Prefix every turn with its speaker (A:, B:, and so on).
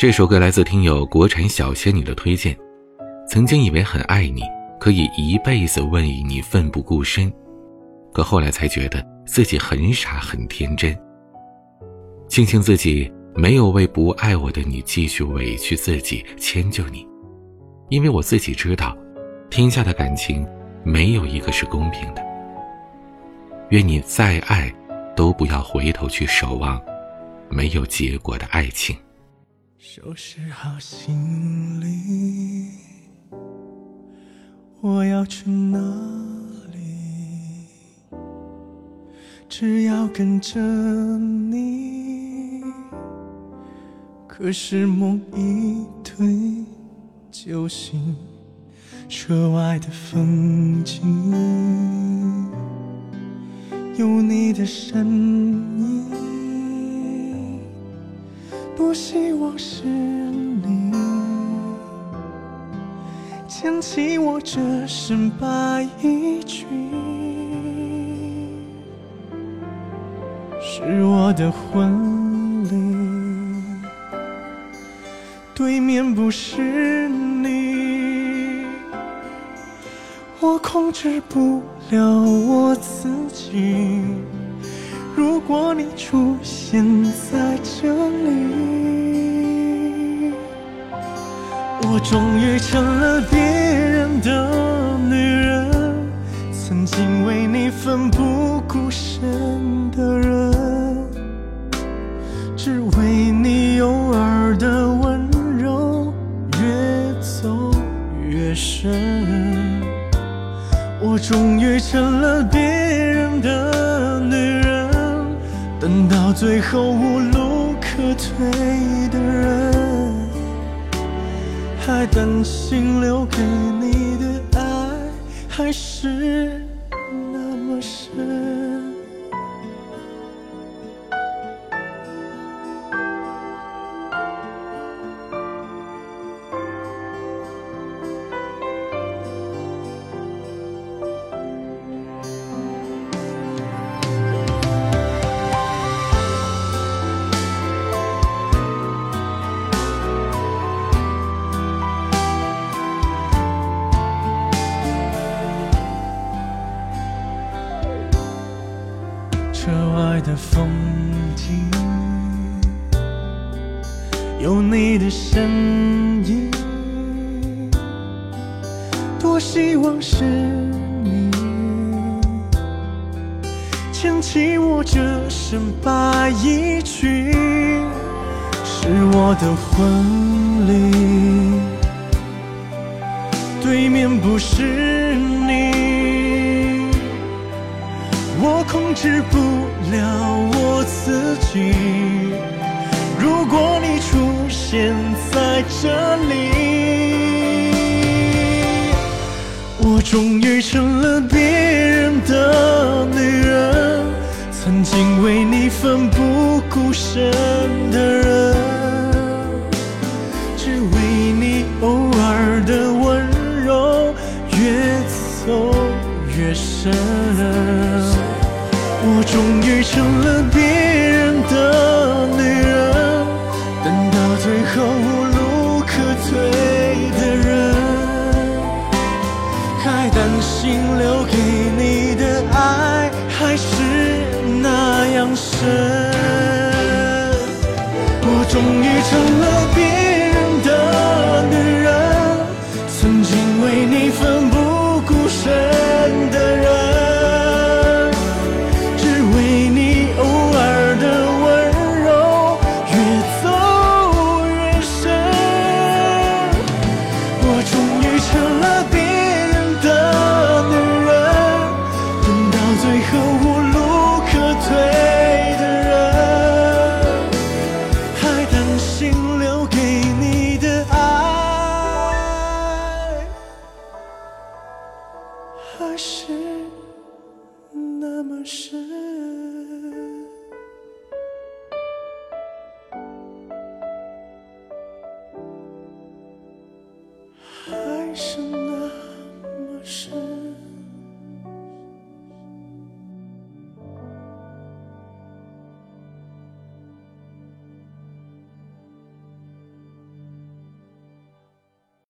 A: 这首歌来自听友国产小仙女的推荐。曾经以为很爱你，可以一辈子为你奋不顾身，可后来才觉得自己很傻很天真。庆幸自己没有为不爱我的你继续委屈自己、迁就你，因为我自己知道，天下的感情没有一个是公平的。愿你再爱，都不要回头去守望没有结果的爱情。
B: 收拾好行李，我要去哪里？只要跟着你。可是梦一推就醒，车外的风景有你的身影。多希望是你牵起我这身白衣裙，是我的婚礼，对面不是你，我控制不了我自己。如果你出现在我终于成了别人的女人，曾经为你奋不顾身的人，只为你偶尔的温柔越走越深，我终于成了别人的女人。等到最后无路可退的人，还担心留给你的爱还是那么深。车外的风景，有你的身影。多希望是你牵起我这身白衣裙，是我的婚礼。对面不是你。我控制不了我自己。如果你出现在这里，我终于成了别人的女人，曾经为你奋不顾身的人，只为你偶尔的温柔越走越深。我终于成了别人的女人，等到最后无路可退的人，还担心留给你的爱还是那样深。我终于成了别还是那么深。